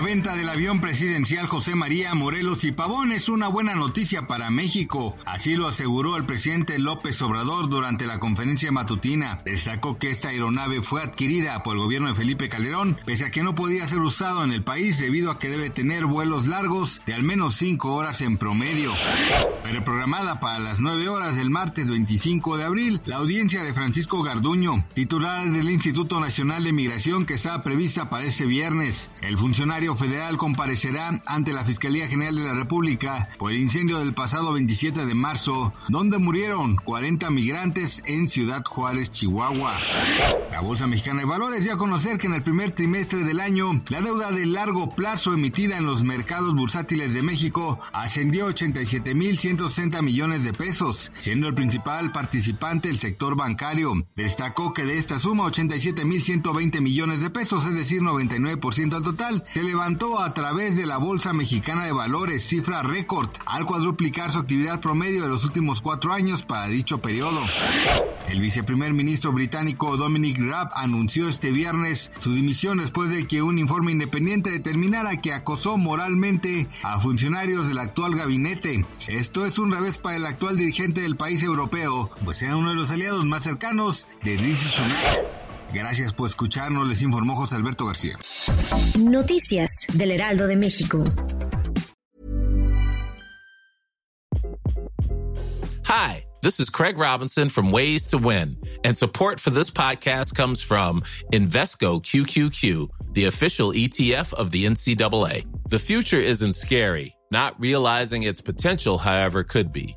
La venta del avión presidencial José María Morelos y Pavón es una buena noticia para México. Así lo aseguró el presidente López Obrador durante la conferencia matutina. Destacó que esta aeronave fue adquirida por el gobierno de Felipe Calderón, pese a que no podía ser usado en el país debido a que debe tener vuelos largos de al menos 5 horas en promedio. Pero programada para las 9 horas del martes 25 de abril, la audiencia de Francisco Garduño, titular del Instituto Nacional de Migración que estaba prevista para ese viernes. El funcionario federal comparecerá ante la Fiscalía General de la República por el incendio del pasado 27 de marzo, donde murieron 40 migrantes en Ciudad Juárez, Chihuahua. La Bolsa Mexicana de Valores dio a conocer que en el primer trimestre del año, la deuda de largo plazo emitida en los mercados bursátiles de México ascendió a 87.160 millones de pesos, siendo el principal participante el sector bancario. Destacó que de esta suma, 87.120 millones de pesos, es decir, 99% al total, se levantó a través de la Bolsa Mexicana de Valores, cifra récord, al cuadruplicar su actividad promedio de los últimos cuatro años para dicho periodo. El viceprimer ministro británico Dominic Raab anunció este viernes su dimisión después de que un informe independiente determinara que acosó moralmente a funcionarios del actual gabinete. Esto es un revés para el actual dirigente del país europeo, pues era uno de los aliados más cercanos de Rishi Sunak. Gracias por escucharnos, les informó José Alberto García. Noticias del Heraldo de México. Hi, this is Craig Robinson from Ways to Win, and support for this podcast comes from Invesco QQQ, the official ETF of the NCAA. The future isn't scary. Not realizing its potential, however, could be.